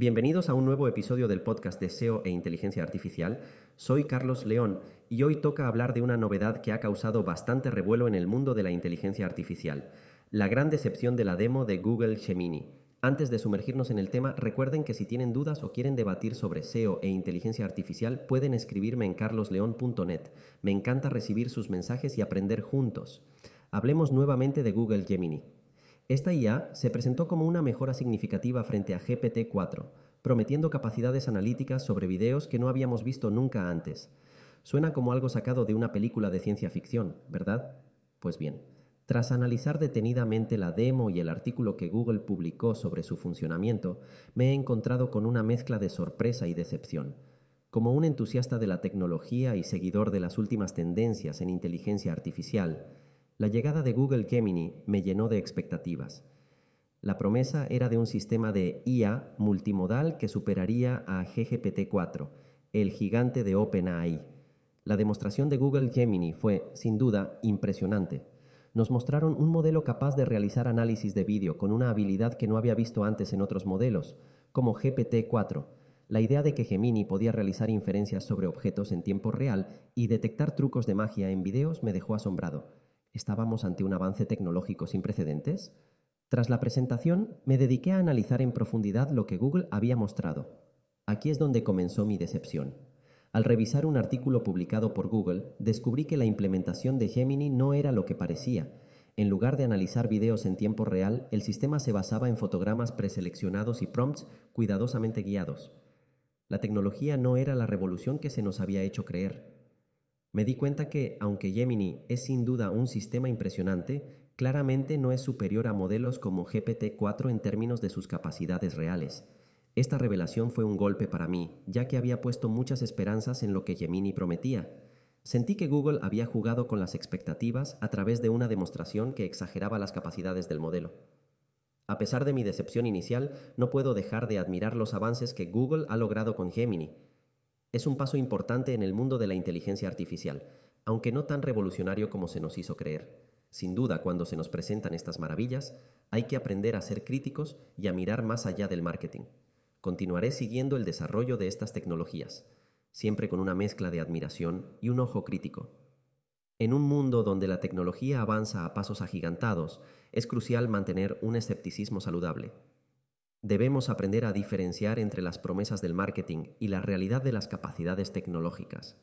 Bienvenidos a un nuevo episodio del podcast de SEO e Inteligencia Artificial. Soy Carlos León y hoy toca hablar de una novedad que ha causado bastante revuelo en el mundo de la inteligencia artificial, la gran decepción de la demo de Google Gemini. Antes de sumergirnos en el tema, recuerden que si tienen dudas o quieren debatir sobre SEO e inteligencia artificial, pueden escribirme en carlosleón.net. Me encanta recibir sus mensajes y aprender juntos. Hablemos nuevamente de Google Gemini. Esta IA se presentó como una mejora significativa frente a GPT-4, prometiendo capacidades analíticas sobre videos que no habíamos visto nunca antes. Suena como algo sacado de una película de ciencia ficción, ¿verdad? Pues bien, tras analizar detenidamente la demo y el artículo que Google publicó sobre su funcionamiento, me he encontrado con una mezcla de sorpresa y decepción. Como un entusiasta de la tecnología y seguidor de las últimas tendencias en inteligencia artificial, la llegada de Google Gemini me llenó de expectativas. La promesa era de un sistema de IA multimodal que superaría a GGPT-4, el gigante de OpenAI. La demostración de Google Gemini fue, sin duda, impresionante. Nos mostraron un modelo capaz de realizar análisis de vídeo con una habilidad que no había visto antes en otros modelos, como GPT-4. La idea de que Gemini podía realizar inferencias sobre objetos en tiempo real y detectar trucos de magia en videos me dejó asombrado. ¿Estábamos ante un avance tecnológico sin precedentes? Tras la presentación, me dediqué a analizar en profundidad lo que Google había mostrado. Aquí es donde comenzó mi decepción. Al revisar un artículo publicado por Google, descubrí que la implementación de Gemini no era lo que parecía. En lugar de analizar videos en tiempo real, el sistema se basaba en fotogramas preseleccionados y prompts cuidadosamente guiados. La tecnología no era la revolución que se nos había hecho creer. Me di cuenta que, aunque Gemini es sin duda un sistema impresionante, claramente no es superior a modelos como GPT-4 en términos de sus capacidades reales. Esta revelación fue un golpe para mí, ya que había puesto muchas esperanzas en lo que Gemini prometía. Sentí que Google había jugado con las expectativas a través de una demostración que exageraba las capacidades del modelo. A pesar de mi decepción inicial, no puedo dejar de admirar los avances que Google ha logrado con Gemini, es un paso importante en el mundo de la inteligencia artificial, aunque no tan revolucionario como se nos hizo creer. Sin duda, cuando se nos presentan estas maravillas, hay que aprender a ser críticos y a mirar más allá del marketing. Continuaré siguiendo el desarrollo de estas tecnologías, siempre con una mezcla de admiración y un ojo crítico. En un mundo donde la tecnología avanza a pasos agigantados, es crucial mantener un escepticismo saludable. Debemos aprender a diferenciar entre las promesas del marketing y la realidad de las capacidades tecnológicas.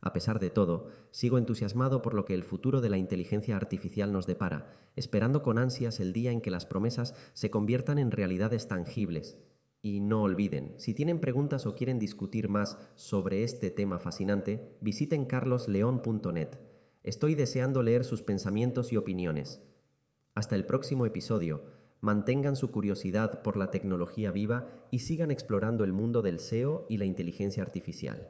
A pesar de todo, sigo entusiasmado por lo que el futuro de la inteligencia artificial nos depara, esperando con ansias el día en que las promesas se conviertan en realidades tangibles. Y no olviden, si tienen preguntas o quieren discutir más sobre este tema fascinante, visiten carlosleon.net. Estoy deseando leer sus pensamientos y opiniones. Hasta el próximo episodio mantengan su curiosidad por la tecnología viva y sigan explorando el mundo del SEO y la inteligencia artificial.